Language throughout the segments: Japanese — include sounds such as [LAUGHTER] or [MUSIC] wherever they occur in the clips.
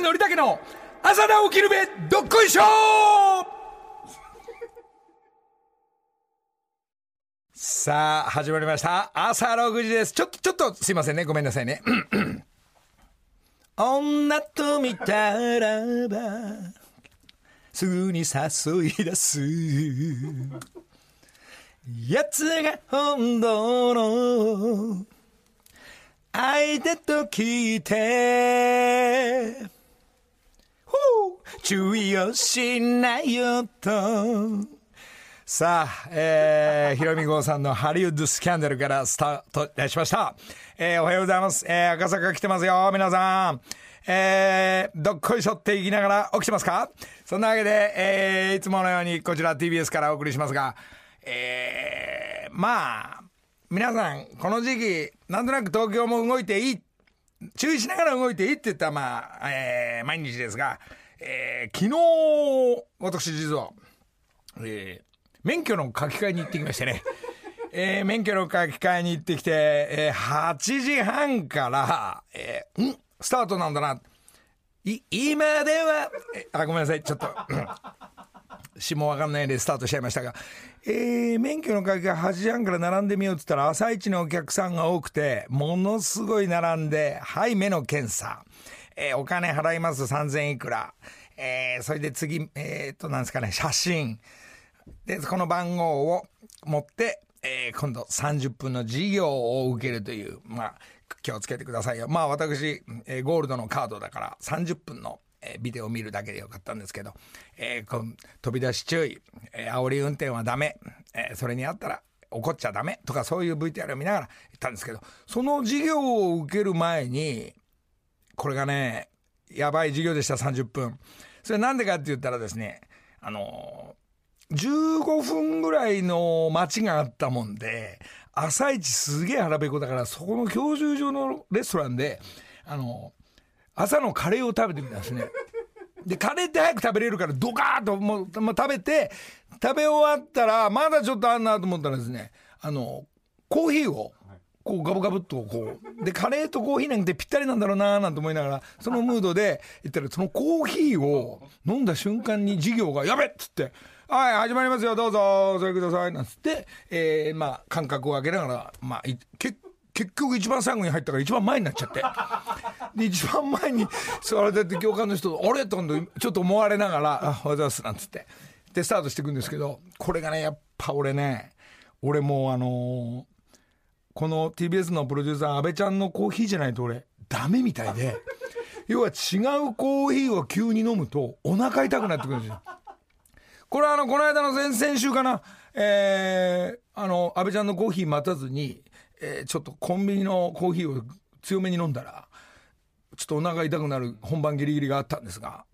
橋のりたけの朝だ起きるべどっこいしょさあ始まりました朝6時です。ちょっとちょっとすいませんね。ごめんなさいね。[CLEARS THROAT] 女と見たらばすぐに誘い出す。奴が本当の相手と聞いて注意をしないよとさあ、えー、ひろみごさんのハリウッドスキャンダルからスタートいたしました。えー、おはようございます。えー、赤坂来てますよ、皆さん。えー、どっこいしょって言いながら起きてますか？そんなわけで、えー、いつものようにこちら TBS からお送りしますが、えー、まあ、皆さん、この時期、なんとなく東京も動いていい、注意しながら動いていいって言った、まあ、えー、毎日ですが、えー、昨日、私実は、えー、免許の書き換えに行ってきましてね。[LAUGHS] えー、免許の書き換えに行ってきて、えー、8時半から、えー、んスタートなんだな。い、今では、あ、ごめんなさい、ちょっと、うん詩もわかんないでスタートしちゃいましたが、えー、免許の書き換え8時半から並んでみようって言ったら、朝一のお客さんが多くて、ものすごい並んで、はい、目の検査。えー、お金払います3000いくら。えー、それで次、えー、っと、なんですかね、写真。で、この番号を持って、えー今度30分の授業を受けるという、まあ、気をつけてくださいよ。まあ私、えーゴールドのカードだから30分の、えービデオを見るだけでよかったんですけど、えーこ飛び出し注意、えー煽り運転はダメ、えーそれにあったら怒っちゃダメとかそういう VTR を見ながら言ったんですけど、その授業を受ける前に、これがね、やばい授業でした、30分。それなんでかって言ったらですね、あの15分ぐらいの待ちがあったもんで、朝一すげえ腹ペコだから、そこの教習所のレストランで、あの、朝のカレーを食べてみたんですね。で、カレーって早く食べれるから、ドカーッともう、もう食べて、食べ終わったら、まだちょっとあんなと思ったらですね、あの、コーヒーを、こうガブガブっとこう。で、カレーとコーヒーなんてぴったりなんだろうなーなんて思いながら、そのムードで言ったら、そのコーヒーを飲んだ瞬間に授業が、やべっつって、はい、始まりますよ、どうぞ、それください、なんつって、えー、まあ、間隔を空けながら、まあ、いけ結局一番最後に入ったから一番前になっちゃって。で、一番前に [LAUGHS] 座られて教官の人、あれとちょっと思われながら、あ、おはようございます、なんつって。で、スタートしていくんですけど、これがね、やっぱ俺ね、俺もうあのーこの TBS のプロデューサー、安倍ちゃんのコーヒーじゃないと俺、ダメみたいで、要は違うコーヒーを急に飲むと、お腹痛くなってくるんですよ。これはあの、この間の先々週かな、えー、あの、安倍ちゃんのコーヒー待たずに、えーちょっとコンビニのコーヒーを強めに飲んだら、ちょっとお腹痛くなる本番ギリギリがあったんですが、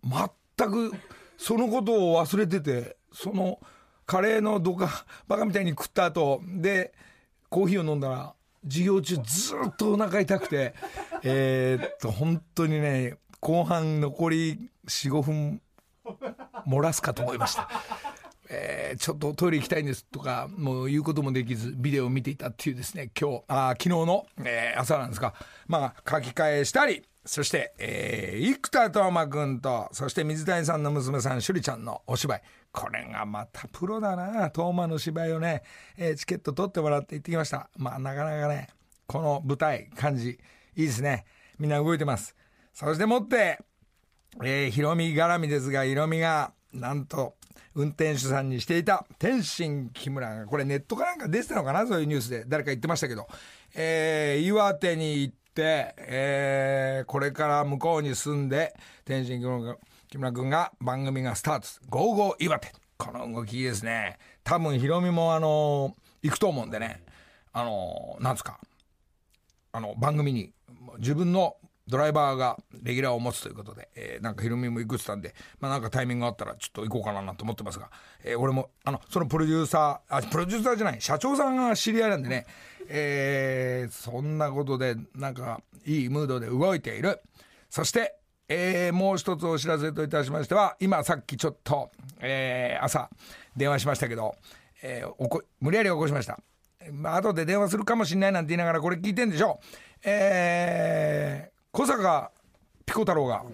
全くそのことを忘れてて、そのカレーのどか、バカみたいに食った後、で、コーヒーを飲んだら、授業中ずっとお腹痛くて、えっと、本当にね、後半残り4、5分漏らすかと思いました。えーちょっとトイレ行きたいんですとか、もう言うこともできず、ビデオを見ていたっていうですね、今日、あー昨日の、えー朝なんですが、まあ、書き換えしたり、そして、えー生田斗真君と、そして水谷さんの娘さん、趣里ちゃんのお芝居。これがまたプロだな、斗真の芝居をね、えーチケット取ってもらって行ってきました。まあ、なかなかね、この舞台、感じ、いいですね。みんな動いてます。そしてもって、えー、ヒロミ絡みですが、ヒロミが、なんと、運転手さんにしていた、天心木村が、これネットかなんか出てたのかなそういうニュースで。誰か言ってましたけど。えー、岩手に行って、えー、これから向こうに住んで、天心木村君が番組がスタート。ゴーゴー岩手。この動きいいですね。多分ヒロミもあの行くと思うんでね。あのなんですか。あの、番組に、自分のドライバーがレギュラーを持つということで、えーなんかヒロミも行くってたんで、まあなんかタイミングがあったらちょっと行こうかななんて思ってますが、えー俺も、あの、そのプロデューサー、あ、プロデューサーじゃない、社長さんが知り合いなんでね、えーそんなことで、なんか、いいムードで動いている。そして、えーもう一つお知らせといたしましては、今さっきちょっと、えー朝電話しましたけど、えーおこ無理やり起こしました。まあ後で電話するかもしれないなんて言いながらこれ聞いてんでしょう。えー小坂ピコ太郎が、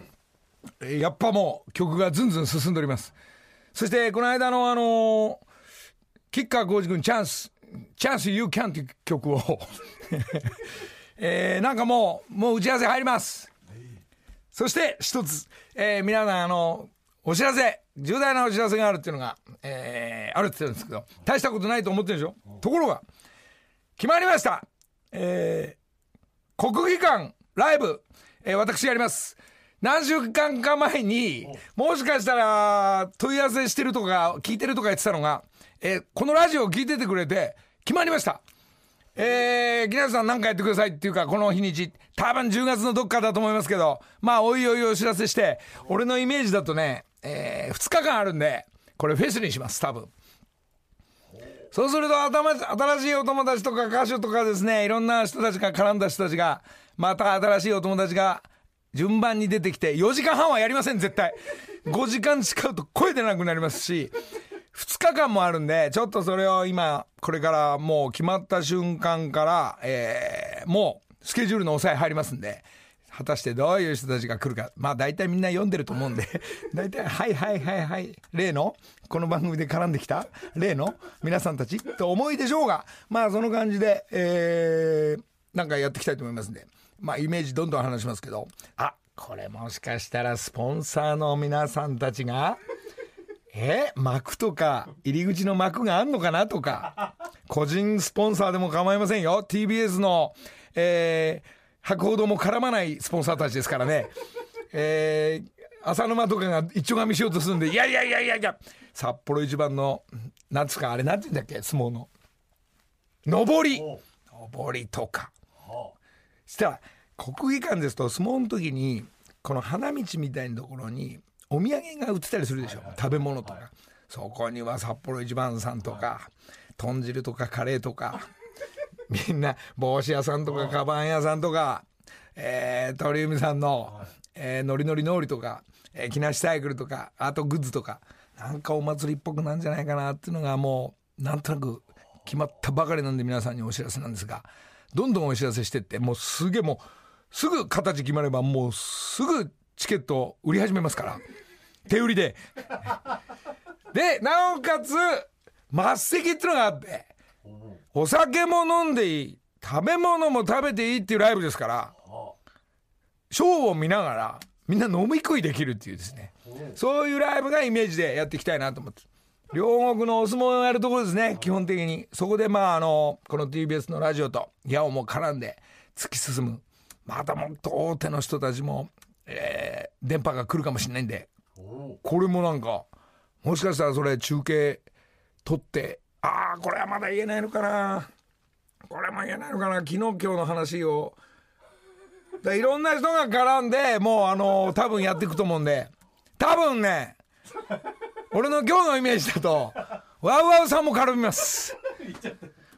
やっぱもう曲がずんずん進んでおります。そしてこの間のあのー、キッカー浩二君チャンス、チャンス You Can っていう曲を [LAUGHS] えー、なんかもう、もう打ち合わせ入ります。そして一つ、えー、皆さんあの、お知らせ、重大なお知らせがあるっていうのが、えー、あるって言ってるんですけど、大したことないと思ってるでしょ？ところが、決まりましたえー、国技館ライブ、えー、私やります。何週間か前に、もしかしたら問い合わせしてるとか、聞いてるとか言ってたのが、えー、このラジオを聞いててくれて、決まりました。えー、木梨さん何かやってくださいっていうか、この日にち、多分10月のどっかだと思いますけど、まあ、おいおいお知らせして、俺のイメージだとね、えー、2日間あるんで、これフェスにします、多分。そうすると新しいお友達とか歌手とかですねいろんな人たちが絡んだ人たちがまた新しいお友達が順番に出てきて4時間半はやりません絶対。5時間近うと声出なくなりますし2日間もあるんでちょっとそれを今これからもう決まった瞬間から、えー、もうスケジュールの抑え入りますんで果たしてどういう人たちが来るか。まあ大体みんな読んでると思うんで [LAUGHS] 大体はいはいはいはい例のこの番組で絡んできた例の皆さんたちと思いでしょうがまあその感じで、えー、なんかやっていきたいと思いますんでまあイメージどんどん話しますけどあこれもしかしたらスポンサーの皆さんたちがえ幕とか入り口の幕があんのかなとか個人スポンサーでも構いませんよ TBS のえー博報堂も絡まないスポンサーたちですからね。えー、浅沼とかが一丁紙しようとするんで、いやいやいやいやいや、札幌一番の、なんつうか、あれなんて言うんだっけ、相撲の。上り。上りとか。そしたら、国技館ですと相撲の時に、この花道みたいなところに、お土産が売ってたりするでしょ。食べ物とか。そこには札幌一番さんとか、豚汁とかカレーとか。みんな帽子屋さんとかカバン屋さんとか、えー、鳥海さんの、えー、ノリノリノリとか、えー、木梨サイクルとかアートグッズとかなんかお祭りっぽくなんじゃないかなっていうのがもうなんとなく決まったばかりなんで皆さんにお知らせなんですがどんどんお知らせしてってもうすげえもうすぐ形決まればもうすぐチケット売り始めますから。手売りで。でなおかつ末席っていうのがあってお酒も飲んでいい食べ物も食べていいっていうライブですからショーを見ながらみんな飲み食いできるっていうですね。そういうライブがイメージでやっていきたいなと思って。両国のお相撲をやるところですね基本的に。そこでまああのこの TBS のラジオと矢をも絡んで突き進む。またもっと大手の人たちも、えー、電波が来るかもしれないんで。これもなんかもしかしたらそれ中継撮ってああこれはまだ言えないのかな。これも言えないのかな。昨日今日の話を。いろんな人が絡んでもうあの、多分やっていくと思うんで。多分ね。俺の今日のイメージだとワウワウさんも絡みます。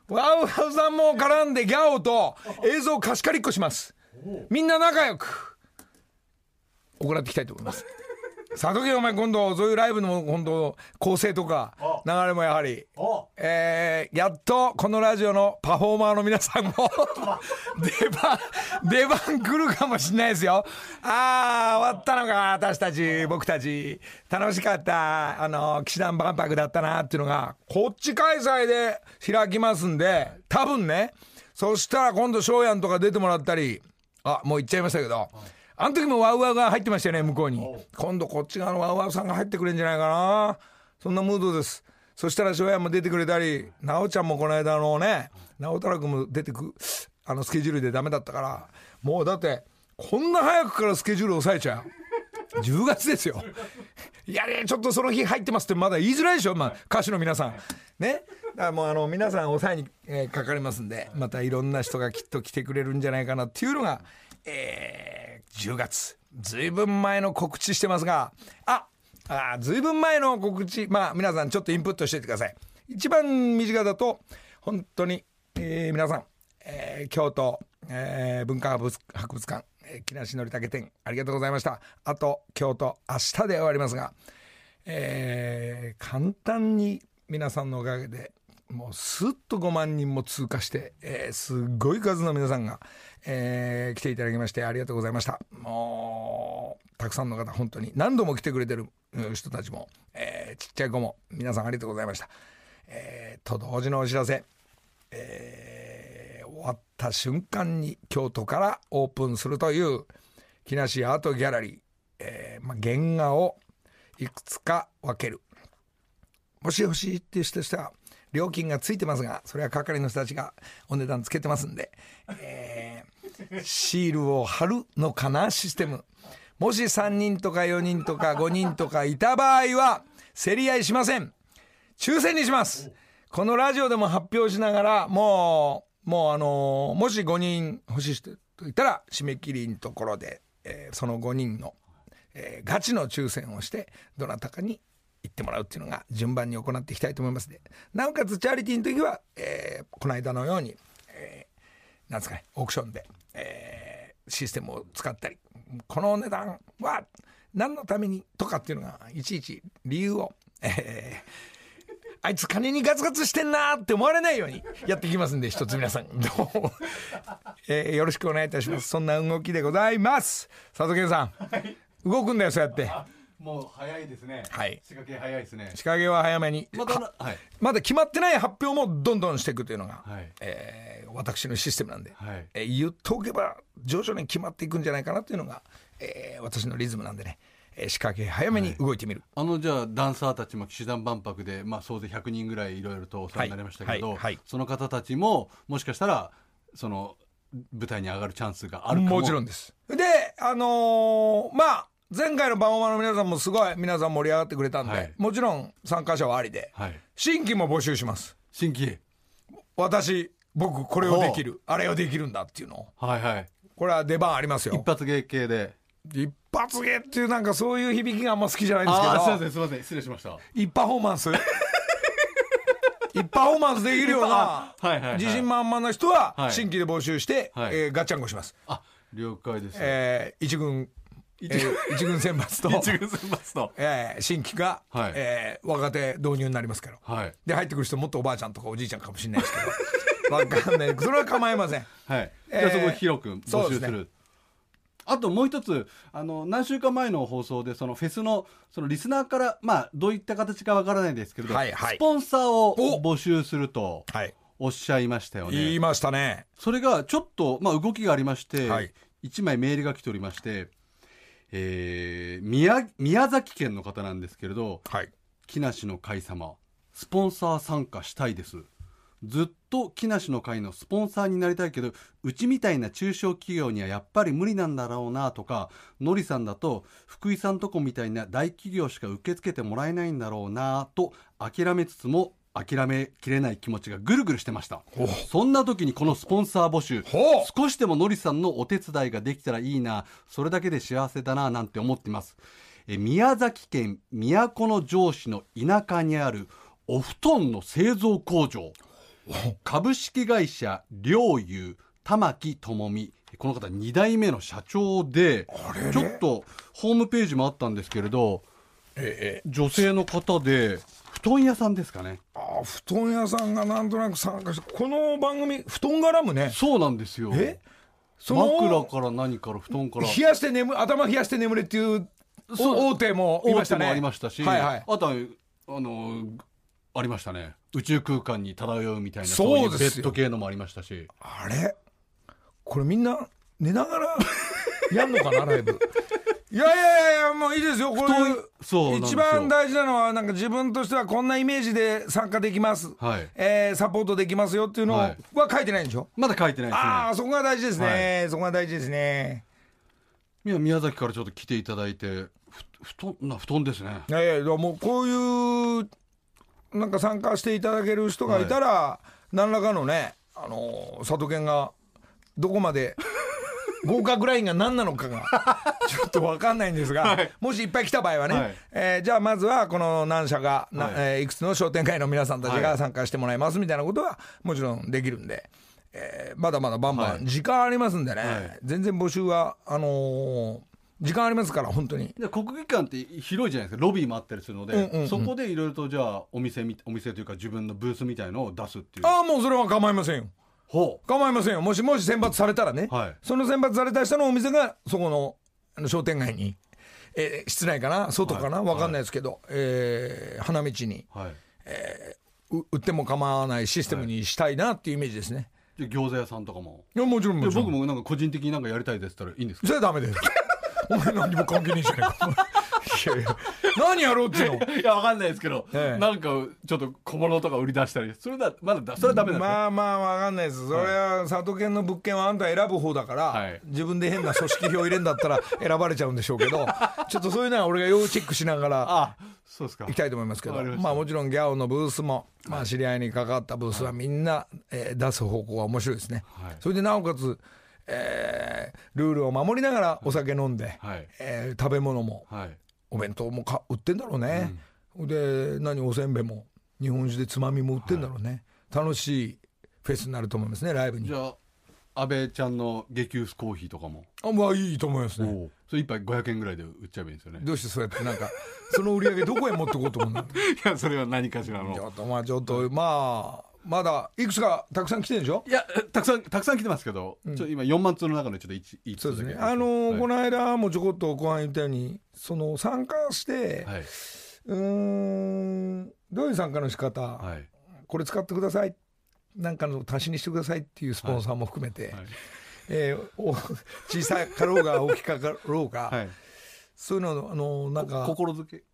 ワウワウさんも絡んでギャオと映像貸し借りっこします。みんな仲良く行っていきたいと思います。佐藤家お前今度そういうライブの今度構成とか流れもやはりえー、やっとこのラジオのパフォーマーの皆さんも [LAUGHS] 出番出番来るかもしれないですよああ終わったのか私たち僕たち楽しかったあの騎士団万博だったなっていうのがこっち開催で開きますんで多分ねそしたら今度翔やんとか出てもらったりあもう言っちゃいましたけど、あの時もワウワウが入ってましたよね、向こうに。今度こっち側のワウワウさんが入ってくれんじゃないかな。そんなムードです。そしたら、翔也も出てくれたり、なおちゃんもこの間のね、直太朗君も出てく、あのスケジュールでダメだったから、もうだって、こんな早くからスケジュール抑えちゃう。10月ですよ。いやね、ちょっとその日入ってますってまだ言いづらいでしょ、まあ、歌手の皆さん。ね。だからもうあの、皆さん抑えに、かかりますんで、またいろんな人がきっと来てくれるんじゃないかなっていうのが、えー、10月。ずいぶん前の告知してますが、あ、あずいぶん前の告知、まあ皆さんちょっとインプットしていてください。一番身近だと、本当に、えー、皆さん、えー、京都、えー、文化博物館、えー、木梨憲武展、ありがとうございました。あと、京都、明日で終わりますが、えー、簡単に皆さんのおかげで、もうすっと5万人も通過して、えーすっごい数の皆さんが、えー来ていただきましてありがとうございました。もうたくさんの方本当に何度も来てくれてる人たちも、えーちっちゃい子も皆さんありがとうございました、えーと同時のお知らせ、えー終わった瞬間に京都からオープンするという木梨アートギャラリー、えーまあ、原画をいくつか分ける。もし欲しいって人としては料金がついてますがそれは係の人たちがお値段つけてますんで、えーシールを貼るのかなシステム。もし3人とか4人とか5人とかいた場合は競り合いしません。抽選にします。このラジオでも発表しながらもうもうあのーもし5人欲しい人といたら締め切りのところで、えーその5人の、えーガチの抽選をしてどなたかに行ってもらうっていうのが順番に行っていきたいと思いますのでなおかつチャリティーの時は、えーこの間のように、えーなんですかねオークションで、えーシステムを使ったりこのお値段は何のためにとかっていうのがいちいち理由を、えーあいつ金にガツガツしてんなーって思われないようにやっていきますんで一つ皆さん。どうも、えーよろしくお願いいたします。そんな動きでございます。佐藤健さん、動くんだよそうやってもう早いですね。はい。仕掛け早いですね。仕掛けは早めに。またははい。まだ決まってない発表もどんどんしていくというのが、はい。えー私のシステムなんで、はい。えー言っておけば徐々に決まっていくんじゃないかなというのが、えー私のリズムなんでね、えー仕掛け早めに動いてみる、あのじゃあダンサーたちも騎士団万博で、まあ、総勢100人ぐらいいろいろとお世話になりましたけど、はいはいはい。その方たちももしかしたらその舞台に上がるチャンスがあるかも。もちろんです。であのーまあ前回のパフォーマーの皆さんもすごい皆さん盛り上がってくれたんで、はい。もちろん参加者はありで、はい。新規も募集します。新規？私僕これをできる。あれをできるんだっていうのを。はいはい。これは出番ありますよ。一発芸系で。一発芸っていうなんかそういう響きがあんま好きじゃないんですけああすいまどせんすいません。失礼しました。一パフォーマンス？一パフォーマンスできるような [LAUGHS] はいはいはい。自信満々な人ははい。新規で募集して、はい。えーガッチャンコします、あ了解です、えー一軍えー一軍選抜と、一軍選抜と。えー新規が、はい。えー若手導入になりますからはい。で入ってくる人もっとおばあちゃんとかおじいちゃんかもしれないですけど。[LAUGHS] わかんない。それは構いません。はい、えーじゃあそこ広く募集する。あともう一つあの何週間前の放送でそのフェスのそのリスナーからまあどういった形かわからないですけれど、はいはい。スポンサーをお！募集するとはい。おっしゃいましたよね。言いましたね。それがちょっと、まあ、動きがありまして、はい。1枚メールが来ておりまして、えー宮宮崎県の方なんですけれどはい。木梨の会様スポンサー参加したいです。ずっと木梨の会のスポンサーになりたいけどうちみたいな中小企業にはやっぱり無理なんだろうなとかのりさんだと福井さんとこみたいな大企業しか受け付けてもらえないんだろうなと諦めつつも諦めきれない気持ちがぐるぐるしてました。おそんな時にこのスポンサー募集少しでものりさんのお手伝いができたらいいなそれだけで幸せだななんて思っています。え宮崎県都城市の田舎にあるお布団の製造工場。株式会社良友玉木智美。この方2代目の社長でちょっとホームページもあったんですけれどええ。女性の方で布団屋さんですかね。あ布団屋さんがなんとなく参加してこの番組布団絡むね。そうなんですよ。え？その枕から何から布団から。冷やして眠頭冷やして眠れっていうそう。お大手もいましたね。大手もありましたし、はいはい。あとはあのありましたね。宇宙空間に漂うみたいなそういうベッド系のもありましたし。あれ？これみんな寝ながら [LAUGHS] やんのかなライブいやいやいやいやもういいですよ。こういうそう一番大事なのはなんか自分としてはこんなイメージで参加できます、はい。えーサポートできますよっていうのははい。書いてないんでしょ、まだ書いてないですね。ああそこが大事ですね、そこが大事ですね。いや宮崎からちょっと来ていただいてふ布団な布団ですね。いやいやもうこういうなんか参加していただける人がいたら、何らかのねあの佐藤健がどこまで合格ラインが何なのかが [LAUGHS] ちょっと分かんないんですが、もしいっぱい来た場合はね、はい。えーじゃあまずはこの何社が、なはい。いえーいくつの商店会の皆さんたちはい。が参加してもらいますみたいなことはもちろんできるんで。えーまだまだバンバはい。ン時間ありますんでね、はい。全然募集はあのー時間ありますから本当に。で国技館って広いじゃないですか。ロビーもあったりするので、うんうんうん。そこでいろいろとじゃあお店みお店というか自分のブースみたいのを出すっていう。ああもうそれは構いませんよ。ほ構いませんよ。もしもし選抜されたらね、はい。その選抜された人のお店がそこのあの商店街に、えー室内かな？外かな、はい。わかんないですけど、えー花道にうはい。う売っても構わないシステムにしたいなっていうイメージですね、じゃあ餃子屋さんとかも。いやもちろんでもちろん。僕もなんか個人的になんかやりたいですったらいいんですか？それはダメだよ [LAUGHS] お前何にも関係ねえじゃねえか。いやいや何やろうっていうの？いやわかんないですけど、ええ。なんかちょっと小物とか売り出したりそれだまだだそれはダメなんで。すね、まあまあわかんないです。それは里犬の物件はあんた選ぶ方だから、はい。自分で変な組織票入れんだったら [LAUGHS] 選ばれちゃうんでしょうけどちょっとそういうのは俺が要チェックしながら [LAUGHS] あそうですか。行きたいと思いますけどわかりました。まあもちろんギャオのブースも、まあ、知り合いに関わったブースはみんな、えー出す方向が面白いですね、はい。それでなおかつ、えールールを守りながらお酒飲んで、はい。えー食べ物もはいお弁当もか売ってんだろうね、で何おせんべいも日本酒でつまみも売ってんだろうね、楽しいフェスになると思いますねライブに。じゃあ安倍ちゃんの激薄コーヒーとかも、あまあいいと思いますね。それ一杯500円ぐらいで売っちゃえばいいんですよね。どうしてそうやってなんかその売り上げどこへ持ってこうと思うんだ [LAUGHS] いやそれは何かしらの。ちょっとまあちょっとまあまだいくつかたくさん来てるでしょ？いやたくさんたくさん来てますけど、ちょ今4万通の中でちょっと 1, 1そうですね。だけあのーはい。この間もちょこっと後半言ったように、その参加して、はい、うーん、どういう参加の仕方、はい。これ使ってください、なんかの足しにしてくださいっていうスポンサーも含めて、はい。えーお小さかろうが大きかろうが、[LAUGHS] はい、そういうの、あのなんか、心づけ？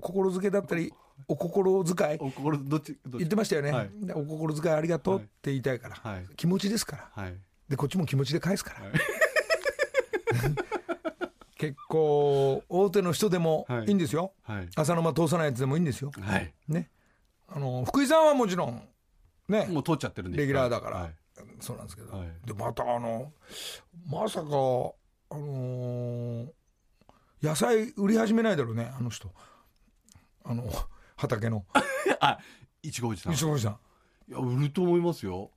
心づけだったり、お心遣い、お心どっち言ってましたよね、はい。でお心遣いありがとうって言いたいから、はい。気持ちですから。はい。でこっちも気持ちで返すから、はい。[LAUGHS] 結構大手の人でもはい。いいんですよ、はい。浅沼通さないやつでもいいんですよ。はい。ね。あの福井さんはもちろんねもう通っちゃってるんで。レギュラーだから、はい。そうなんですけど、はい。でまたあのまさかあのー野菜売り始めないだろうねあの人。あの畑の。[LAUGHS] あいちごおじさんい西森さんや売ると思いますよ。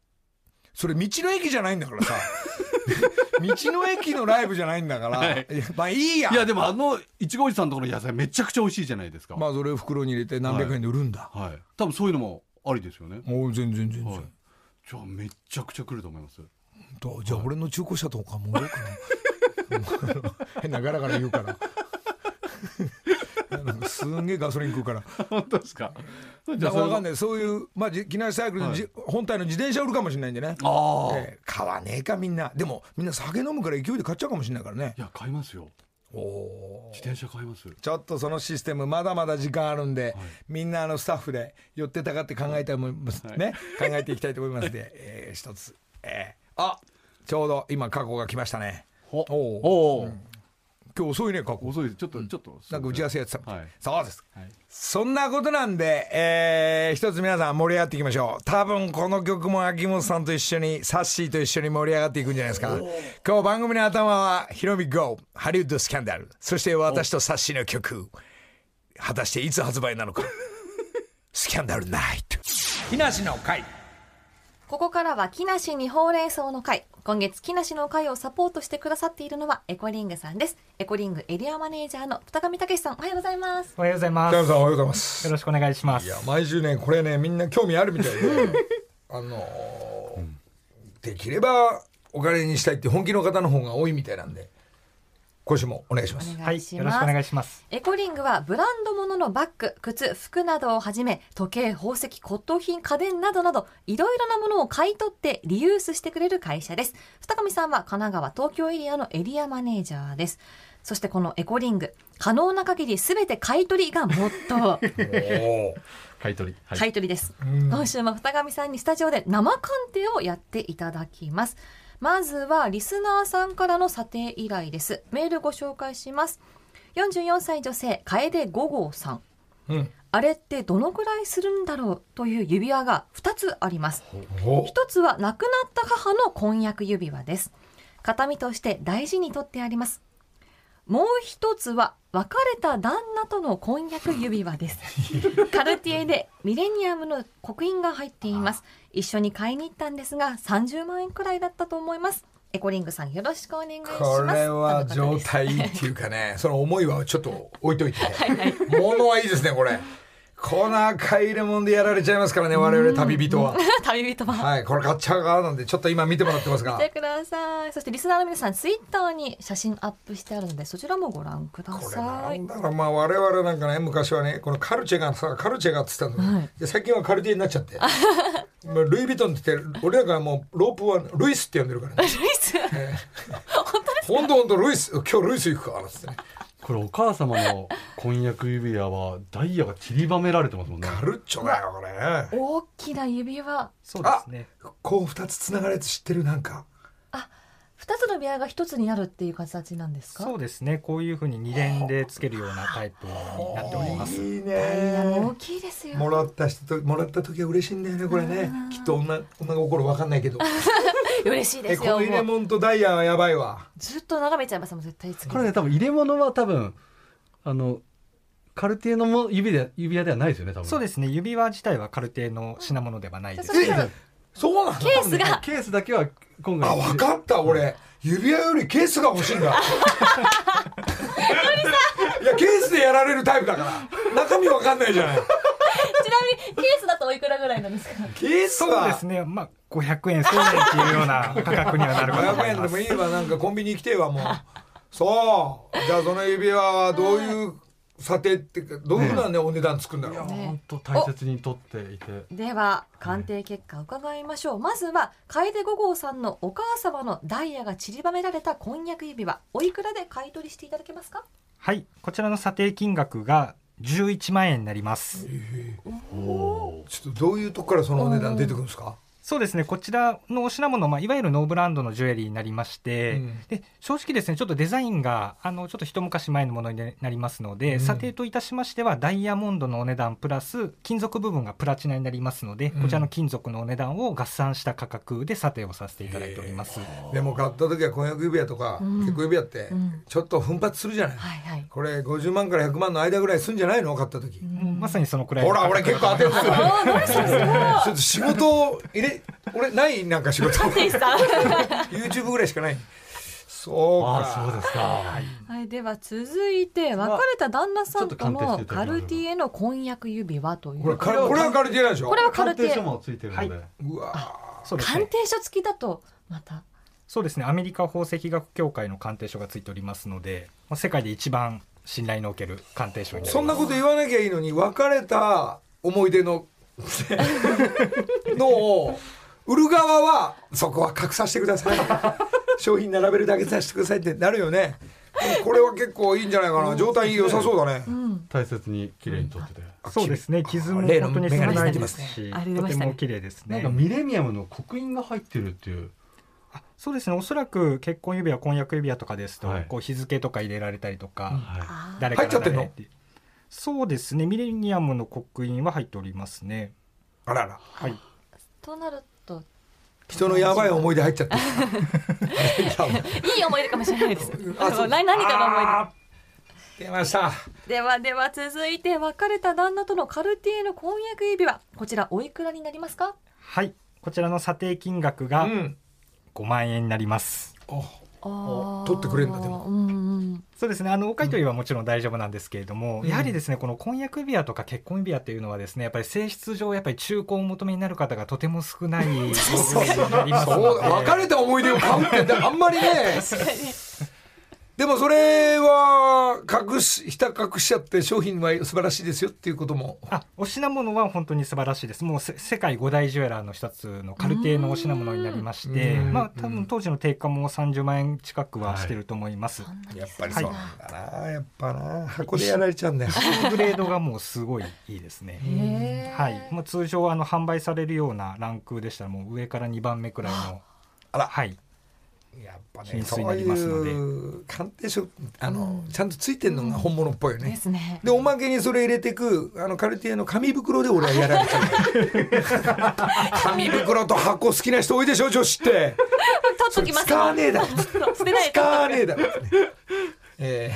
それ道の駅じゃないんだからさ。[LAUGHS] 道の駅のライブじゃないんだから、[LAUGHS] はい。いやまあいいや。いやでもあのいちごおじさんのところの野菜めちゃくちゃ美味しいじゃないですか。まあそれを袋に入れて何百円で売るんだ、はい。多分そういうのもありですよね。もう全然全然、はい。じゃあめちゃくちゃ来ると思います。とじゃあ俺の中古車とかも売ろうかな。変なガラガラ言うからすんげえガソリン食うから。本当ですか？じだから分かんいない。そういうまあじ木梨サイクルのじ、本体の自転車売るかもしれないんでね。ああ、ええ。買わねえかみんな。でもみんな酒飲むから勢いで買っちゃうかもしれないからね。いや買いますよ。おお自転車買います。ちょっとそのシステムまだまだ時間あるんで、みんなあのスタッフで寄ってたかって考えたいと思い。ます、ね。考えていきたいと思いますんで、えー一つ、えー。あちょうど今過去が来ましたね。ほ。おう。おお、今日遅いね過去遅いですちょっと、ちょっとなんか打ち合わせやってたそうですはいそんなことなんで、えー一つ皆さん盛り上がっていきましょう。多分この曲も秋元さんと一緒に、サッシーと一緒に盛り上がっていくんじゃないですか。今日番組の頭は、ヒロミ GO、ハリウッドスキャンダル。そして私とサッシーの曲。果たしていつ発売なのか。スキャンダルナイト。木梨の会。ここからは木梨にほうれん草の会。今月木梨の会をサポートしてくださっているのはエコリングさんです。エコリングエリアマネージャーの二上武さん、おはようございます。おはようございます。おはようございます。ろしくお願いします。いや、毎週ね、これね、みんな興味あるみたいで、[LAUGHS] あのーできればお金にしたいって本気の方の方が多いみたいなんで、今週もお願いします。はい。よろしくお願いします。エコリングはブランド物のバッグ、靴、服などをはじめ、時計、宝石、骨董品、家電などなど、いろいろなものを買い取ってリユースしてくれる会社です。二上さんは神奈川、東京エリアのエリアマネージャーです。そしてこのエコリング、可能な限り全て買い取りがモットー [LAUGHS] 買い取りはい買い取りです。今週も二上さんにスタジオで生鑑定をやっていただきます。まずはリスナーさんからの査定依頼です。メールご紹介します。44歳女性、楓五号さん。うんあれってどのくらいするんだろうという指輪が2つあります。お一つは亡くなった母の婚約指輪です。形見として大事に取ってあります。もう一つは別れた旦那との婚約指輪です。[LAUGHS] カルティエでミレニアムの刻印が入っています。一緒に買いに行ったんですが30万円くらいだったと思います。エコリングさんよろしくお願いします。これは状態いいっていうかね、その思いはちょっと置いといて。ものはいいですね、これ。この赤いレモンでやられちゃいますからね、我々旅人は。[LAUGHS] 旅人は。はい、これ買っちゃう側なんで、ちょっと今見てもらってますが見。てください。そしてリスナーの皆さん、ツイッターに写真アップしてあるので、そちらもご覧くだこれさないん。だろう、まあ我々なんかね、昔はね、このカルチェがさ、カルチェがって言ってたの、はいで最近はカルティエになっちゃって。[LAUGHS] まあルイ・ヴィトンって言って、俺らがもうロープはルイスって呼んでるからね。ルイス、ほんとほんとルイス、今日ルイス行くか、なんつってね。これお母様の婚約指輪はダイヤが散りばめられてますもんねカルッチョだよ、これ。大きな指輪。そうですね。こう二つ繋がれて知ってる、なんか。二つの指輪が一つになるっていう形なんですか？そうですね。こういうふうに二連でつけるようなタイプになっております。いいダイヤも大ね。きいですよ。もらった人と、もらった時は嬉しいんだよね、これね。きっと女、女心わかんないけど。[LAUGHS] 嬉しいでえ、すよ。この入れ物とダイヤはやばいわ。ずっと眺めちゃいますもん、絶対つけこれね多分入れ物は多分あのカルティエのも指で指輪ではないですよね多分そうですね。指輪自体はカルティエの品物ではないですそうなの？ケースが、ケースだけは今回あ、わかった、俺。指輪よりケースが欲しいんだ。いや、ケースでやられるタイプだから。中身わかんないじゃない。ちなみにケースだとおいくらぐらいなんですか？ケースそうはですね。まあ、500円、1000円っていうような価格にはなるかと思500います円でもい。いわ、なんかコンビニ来てえわ、もう。そう。じゃあその指輪はどういう査定っていうか、どういうふうなね、お値段つくんだろう。ね本当大切に取っていて。では鑑定結果を伺いましょう、まずは楓5号さんのお母様のダイヤが散りばめられた婚約指輪おいくらで買い取りしていただけますか？はい。こちらの査定金額が11万円になります。おちょっとどういうとこからそのお値段出てくるんですか？そうですね。こちらのお品物、まあ、いわゆるノーブランドのジュエリーになりまして、うん。で正直ですね、ちょっとデザインが、あの、ちょっと一昔前のものになりますので、うん。査定といたしましては、ダイヤモンドのお値段プラス、金属部分がプラチナになりますので、うん。こちらの金属のお値段を合算した価格で査定をさせていただいております。でも買った時は婚約指輪とか、うん。結婚指輪ってうん。ちょっと奮発するじゃない、はいはい。これ50万から100万の間ぐらいすんじゃないの？買った時、まさにそのくらいのほら俺結構当てるちょっと仕事を入れ俺ないなんか仕事。[LAUGHS] [LAUGHS] YouTube ぐらいしかない。そうか。そうですか。はい、では続いて別れた旦那さんとのカルティエの婚約指輪という。これかこれは借りてないでしょこれはカルティエ。鑑定書もついてるので、はうわそうですね。鑑定書付きだとまた。そうですね。アメリカ宝石学協会の鑑定書がついておりますので、まあ世界で一番信頼のおける鑑定書になります。そんなこと言わなきゃいいのに別れた思い出の [LAUGHS] のを売る側はそこは隠させてください。商品並べるだけさせてくださいってなるよね。これは結構いいんじゃないかな。状態良さそうだね。うん。大切に綺麗に取ってて、そうですね。傷も本当に少ないですし、とても綺麗ですね。なんか。ミレニアムの刻印が入ってるっていう。あそうですね。おそらく結婚指輪、婚約指輪とかですと、はい。こう日付とか入れられたりとか、はい。誰から入っちゃってんの？そうですね。ミレニアムの刻印は入っておりますね。あららはい。となると人のやばい思い出入っちゃってる [LAUGHS] いい思い出かもしれないですあそう何何かの思いあー出ました出ではでは続いて別れた旦那とのカルティエの婚約指輪こちらおいくらになりますか？はい。こちらの査定金額がうん5万円になります。おあー取ってくれんだでも。うんうん。そうですね。あの、お買い取りはもちろん大丈夫なんですけれども、うん。やはりですね、この婚約指輪とか結婚指輪っていうのはですね、やっぱり性質上、やっぱり中古をお求めになる方がとても少ない [LAUGHS] そうで。別れた思い出を買うってあんまりね。確かにでもそれは隠しひた隠しちゃって商品は素晴らしいですよっていうことも。あ、お品物は本当に素晴らしいです。もうせ世界五大ジュエラーの一つのカルティエのお品物になりまして、うん。まあ多分当時の定価も30万円近くはしてると思います。そんなにやっぱりそうなんだな、やっぱな。箱でやられちゃうんだよ。[LAUGHS] グレードがもうすごいいいですね。はい、もう通常あの販売されるようなランクでしたらもう上から2番目くらいのあら。はいやっぱね品質になそういりますので。う鑑定書あの、うん。ちゃんとついてるのが本物っぽいよでね、すね。でおまけにそれ入れてくあのカルティエの紙袋で俺はやられちゃう。[LAUGHS] 紙袋と箱好きな人多いでしょ女子って。取っときます使わねえだろ。使わねえだ [LAUGHS] え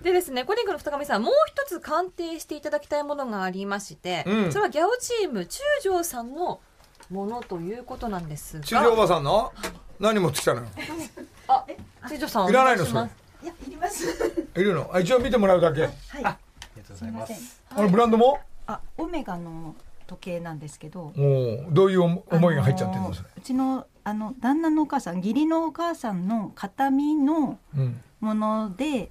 でですね、コリングの二上さん、もう一つ鑑定していただきたいものがありまして、うん。それはギャオチーム中条さんのものということなんですー、中条おが、ばさんの？何持ってきたのよ？あ、千女さん。いらないのお願します。いや、いります。いるの？あ一応見てもらうだけ。はい。ありがとうございます。あのブランドも？あ、オメガの時計なんですけど。おどういう思思いが入っちゃってるのそれ、うちのあの旦那のお母さん義理のお母さんの形見のうん。もので、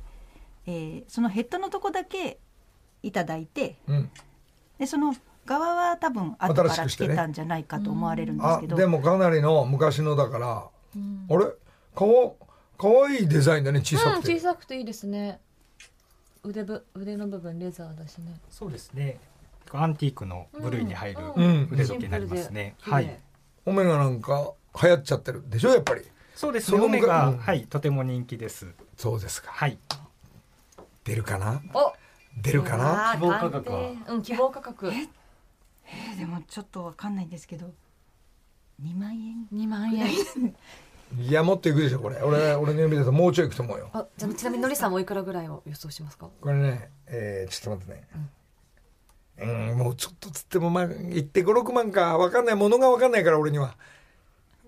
えーそのヘッドのとこだけいただいてうん、でその側は多分後からつ新しくしてたんじゃないかと思われるんですあけど、でもかなりの昔のだから、あれ？かわかわいいデザインだね小さうん、くて、小さくていいですね。腕ぶ、腕の部分レザーだしね。そうですね。アンティークの部類に入るうん腕時計になりますね、シンプルで。はい。オメガなんか流行っちゃってるでしょやっぱり。そうです。そのねオメガ、うんはいとても人気です。そうですか。はい。出るかな？お、出るかな？希望価格は。うん、希望価格。えーでもちょっとわかんないんですけど2万円？二万円。[LAUGHS] いやもっといくでしょこれ俺俺の読みだともうちょいいくと思うよあ、じゃあちなみにのりさんもおいくらぐらいを予想しますか？これね、えー、ちょっと待ってねうんもうちょっとつってもまあ言って56万か分かんないものが分かんないから俺には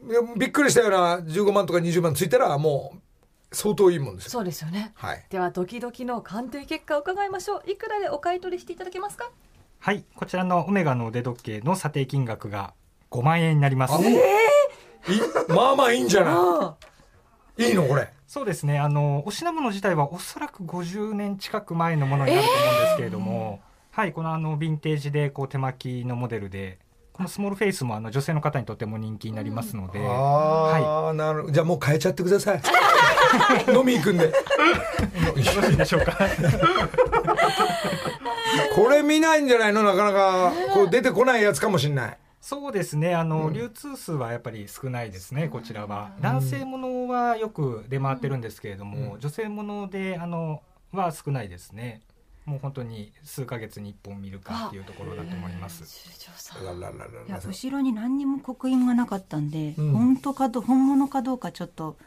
いやびっくりしたような15万とか20万ついたらもう相当いいもんですよそうですよね。はいではドキドキの鑑定結果を伺いましょう。いくらでお買い取りしていただけますか？はいこちらのオメガの腕時計の査定金額が5万円になります。あいまあまあいいんじゃない？いいのこれ。そうですねあのお品物自体はおそらく50年近く前のものになると思うんですけれども、はいこのあのヴィンテージでこう手巻きのモデルでこのスモールフェイスもあの女性の方にとても人気になりますので、ああ、なるじゃあもう変えちゃってください。飲み行くんで。よろしいでしょうか。これ見ないんじゃないの？なかなかこう出てこないやつかもしんない。そうですね。あの、流通数はやっぱり少ないですねこちらは。男性ものはよく出回ってるんですけれども、うん。女性ものであのは少ないですねもう本当に数ヶ月に1本見るかっていうところだと思います。後ろに何にも刻印がなかったんで、うん本当かど本物かどうかちょっと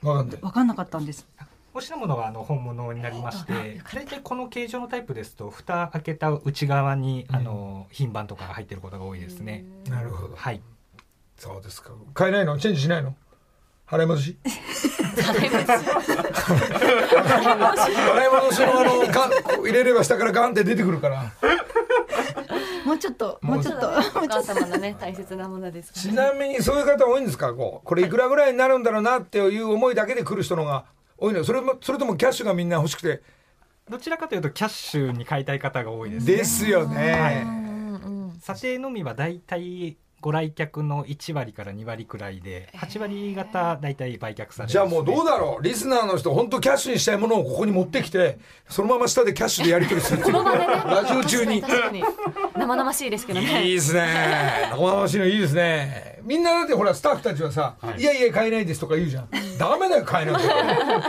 分かんない。分かんなかったんです。お品物はあの本物になりまして大体この形状のタイプですと蓋開けた内側にあの品番とかが入ってることが多いですね。なるほど。はい。そうですか。変えないの？チェンジしないの？払い戻し？払い戻し。のあのガン入れれば下からガンって出てくるから。もうちょっともうちょっと。お母様のね大切なものですから。ちなみにそういう方多いんですか？こうこれいくらぐらいになるんだろうなっていう思いだけで来る人のが多いの。それもそれともキャッシュがみんな欲しくて？どちらかというとキャッシュに買いたい方が多いですね。ですよね、査定のみは大体ご来客の1割から2割くらいで8割方大体売却されます、ね、じゃあもうどうだろう？リスナーの人本当キャッシュにしたいものをここに持ってきてそのまま下でキャッシュでやり取りするっていう。このね。ラジオ中に。生々しいですけどね。いいですね。生々しいのいいですね。みんなだってほらスタッフたちはさ「い、やいや買えないです」とか言うじゃん。ダメだよ買えないと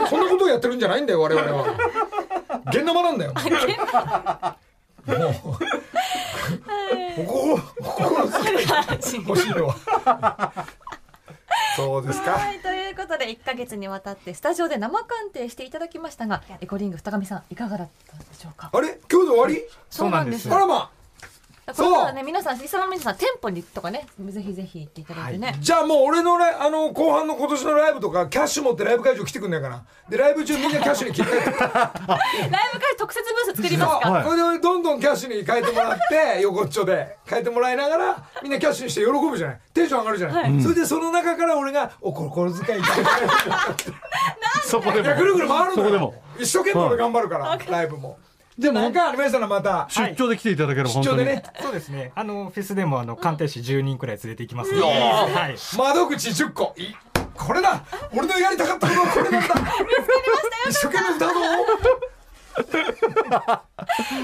そんなことをやってるんじゃないんだよ我々は。現生なんだよ。もうこここ欲しいのは。[LAUGHS] そうですか。はい、ということで1ヶ月にわたってスタジオで生鑑定していただきましたがエコリング二上さんいかがだったでしょうか？あれ？今日で終わり？そうなんです。あらまこれからね皆さんリスナーの皆さん店舗にとかねぜひぜひ行っていただいてね、じゃあもう俺のライあの後半の今年のライブとかキャッシュ持ってライブ会場来てくんないかな？でライブ中みんなキャッシュに切り替えて。[LAUGHS] ライブ会特設ブース作りますか、そうこれでどんどんキャッシュに変えてもらって横っちょで変えてもらいながらみんなキャッシュにして喜ぶじゃない。テンション上がるじゃない、それでその中から俺が「お心遣いいた [LAUGHS] だきたい」そこでいやぐるぐる回るのよ。そこでも。一生懸命俺頑張るから [LAUGHS] ライブもでも何かありましたらまた出張で来ていただければ本当に、出張でね。そうですね。あのフェスでもあの鑑定士10人くらい連れて行きますので、はい、窓口10個。いこれだ。俺のやりたかったことはこれなんだ。見つかりましたよ一生懸命歌う。ぞ [LAUGHS]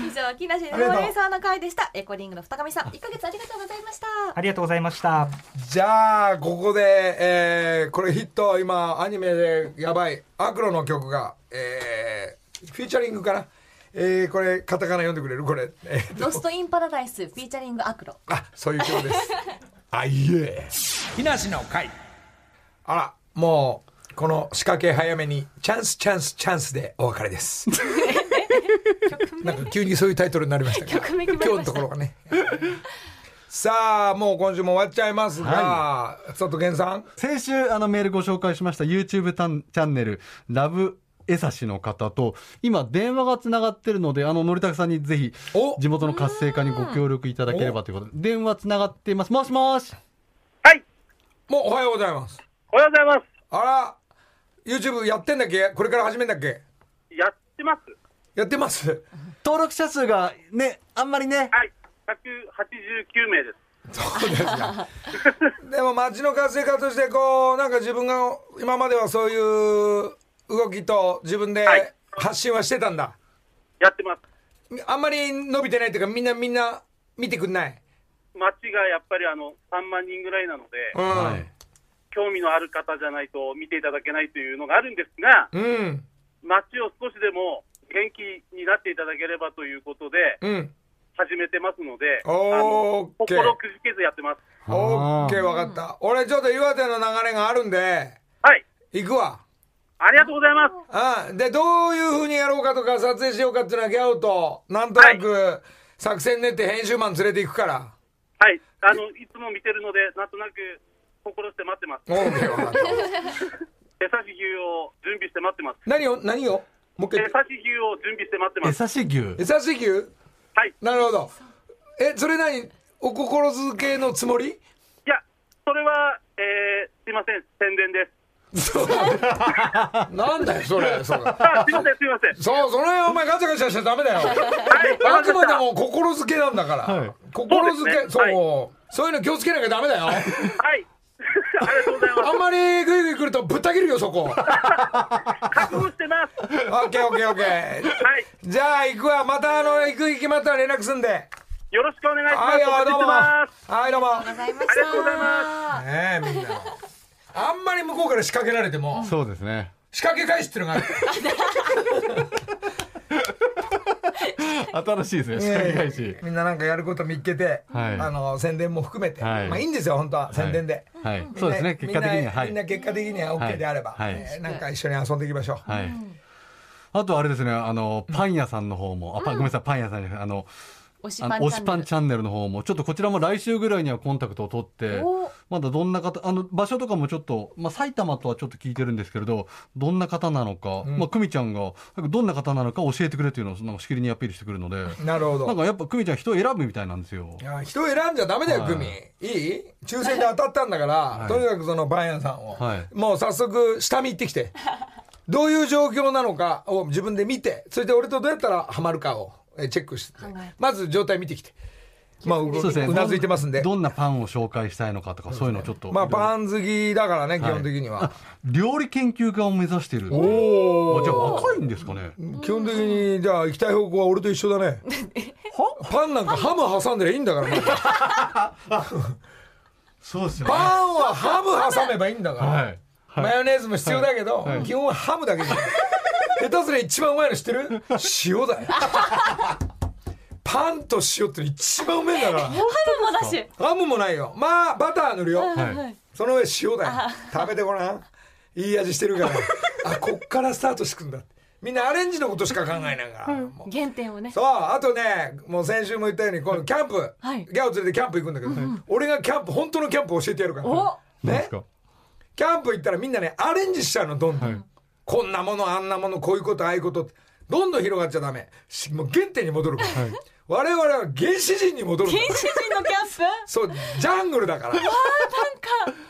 以上木梨レモレーサーの会でした。エコリングの二上さん1ヶ月ありがとうございました。ありがとうございました。じゃあここで、えーこれヒット今アニメでやばいアクロの曲が、えーフィーチャリングかな、えーこれカタカナ読んでくれる？これ、えーロストインパラダイスフィーチャリングアクロ。あそういう曲です。[LAUGHS] あいえ。木梨の会。あらもうこの仕掛け早めにチャンスチャンスチャンスでお別れです。[LAUGHS] なんか急にそういうタイトルになりましたけど。今日のところがね。さあもう今週も終わっちゃいますが、佐藤健さん。先週あのメールご紹介しました YouTube チャンネルラブ江差しの方と今電話がつながってるのであののりたくさんにぜひお地元の活性化にご協力いただければということで電話つながっていますもしもしはい。もうおはようございますおはようございます。あら YouTube やってんだっけ？これから始めんだっけ？やってます。やってます？[LAUGHS] 登録者数がねあんまりねはい。189名です。そうですかでも街の活性化としてこうなんか自分が今まではそういう動きと自分ではい。発信はしてたんだ、やってます。あんまり伸びてないっていうかみんなみんな見てくんない、街がやっぱりあの3万人ぐらいなので、うん。はい興味のある方じゃないと見ていただけないというのがあるんですが、うん。街を少しでも元気になっていただければということでうん。始めてますので、の心くじけずやってます。オッケー分かった。俺ちょっと岩手の流れがあるんではい。行くわありがとうございます。あでどういうふうにやろうかとか撮影しようかっていうのはギャオとなんとなく作戦練って編集マン連れて行くからはい。あの、いつも見てるので、なんとなく心して待ってます。オーケー分かった手差し牛を準備して待ってます。何を？何を？もう一回手差し牛を準備して待ってます。江差し牛？えさし牛？はい。なるほどえそれ何？お心づけのつもり？いや、それは、えー、すいません、宣伝です。そう。なんだよそれ。そうあ、すいません、すいません。そうその辺お前ガチャガチャしちゃダメだよ。はい、あくまで。も心づけなんだから、はい。心づけそう,、そう。いうの気をつけなきゃダメだよ。はい。[LAUGHS] ありがとうございます。あんまりグイグイ来るとぶった切るよそこ。覚悟してます。オッケーオッケーオッケー。はい。じゃあ行くわ。またあの行く行きまったら連絡すんで。よろしくお願いします。はいよお待ちしてどうもます。はいどうも。ございました。ありがとうございまねえみんなあんまり向こうから仕掛けられてもそうですね。仕掛け返しっていうのがある。[LAUGHS] 新しいですね。仕掛け返し。みんななんかやること見っけて、はい。あの宣伝も含めて、はい。まあいいんですよ本当は。宣伝で、はい。そうですね。みんな結果的には。はみんない結果的には OK であれば、なんか一緒に遊んでいきましょう、はい。あとあれですね、あの、パン屋さんの方も、あ、パンごめんなさい、パン屋さんあの、推しパンチャンネル。の方も、ちょっとこちらも来週ぐらいにはコンタクトを取ってお、まだどんな方、あの、場所とかもちょっと、まあ、埼玉とはちょっと聞いてるんですけれど、どんな方なのか、まあ、久美ちゃんが、どんな方なのか教えてくれっていうのを、なんかしきりにアピールしてくるので、なるほど。なんかやっぱ久美ちゃん人を選ぶみたいなんですよ。い。や人選んじゃダメだよ、はい。グミ。いい？抽選で当たったんだから、い。とにかくそのパン屋さんを、はい。もう早速下見行ってきて、どういう状況なのかを自分で見て、それで俺とどうやったらハマるかを。えチェックしてまず状態見てきて、まあ、うなずいてますんで。どんなパンを紹介したいのかとか、そういうのをちょっと。まあ、パン好きだからね、基はい本的には。料理研究家を目指している。おあじゃあ若いんですかね。基本的に、じゃあ行きたい方向は俺と一緒だね。[LAUGHS] パンなんかハム挟んでりゃいいんだから、[LAUGHS] そうですよパンはハム挟めばいいんだから。はい。マヨネーズも必要だけど、はい基本はハムだけでいい。下手すりゃ一番うまいの知ってる？塩だよ。パンと塩って一番うめえんだから。ハムもだし。ハムもないよ。まあ、バター塗るよ。はい。その上塩だよ。食べてごらん。いい味してるから。あ、こっからスタートしてくんだ。みんなアレンジのことしか考えないから。もう原点をね。そう、あとね、もう先週も言ったように、今度キャンプ、はいギャオ連れてキャンプ行くんだけど、俺がキャンプ、本当のキャンプ教えてやるから。おね。か？キャンプ行ったらみんなね、アレンジしちゃうの、どんどん。はいこんなもの、あんなもの、こういうこと、ああいうことってどんどん広がっちゃダメ。しもう原点に戻るから。我々は原始人に戻る原始人のキャンプ？そう、ジャングルだから。なんか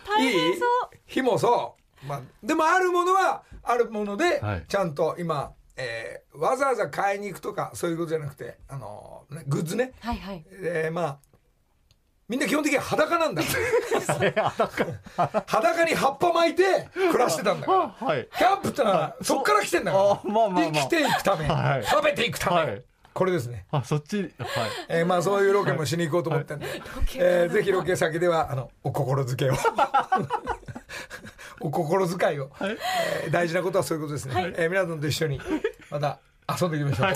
大変そう。火もそう。まあ、でもあるものは、あるものではい、ちゃんと今、えーわざわざ買いに行くとか、そういうことじゃなくて、あのねグッズね。はいはい。えーまあ、みんな基本的には裸なんだ。[LAUGHS] 裸。[LAUGHS] に葉っぱ巻いて暮らしてたんだから。[LAUGHS] はい。キャンプってのはそっから来てんだから。あまあまあまあ。生きていくために、はい食べていくために、はい。これですね。あ、そっち、はい。えーまあそういうロケもしに行こうと思ってんで、えーぜひロケ先ではあのお心づけを。お心遣いを、えー大事なことはそういうことですね、えー皆さんと一緒にまた遊んでいきましょう、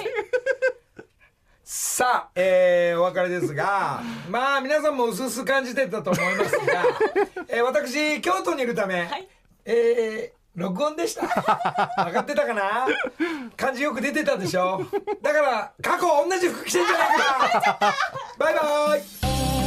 さあ、えーお別れですが [LAUGHS] まあ皆さんも薄々感じてたと思いますが、[LAUGHS] えー私京都にいるため、えー録音でした。分かってたかな？感じよく出てたでしょ？だから過去同じ服着てんじゃないか。[LAUGHS] バイバイ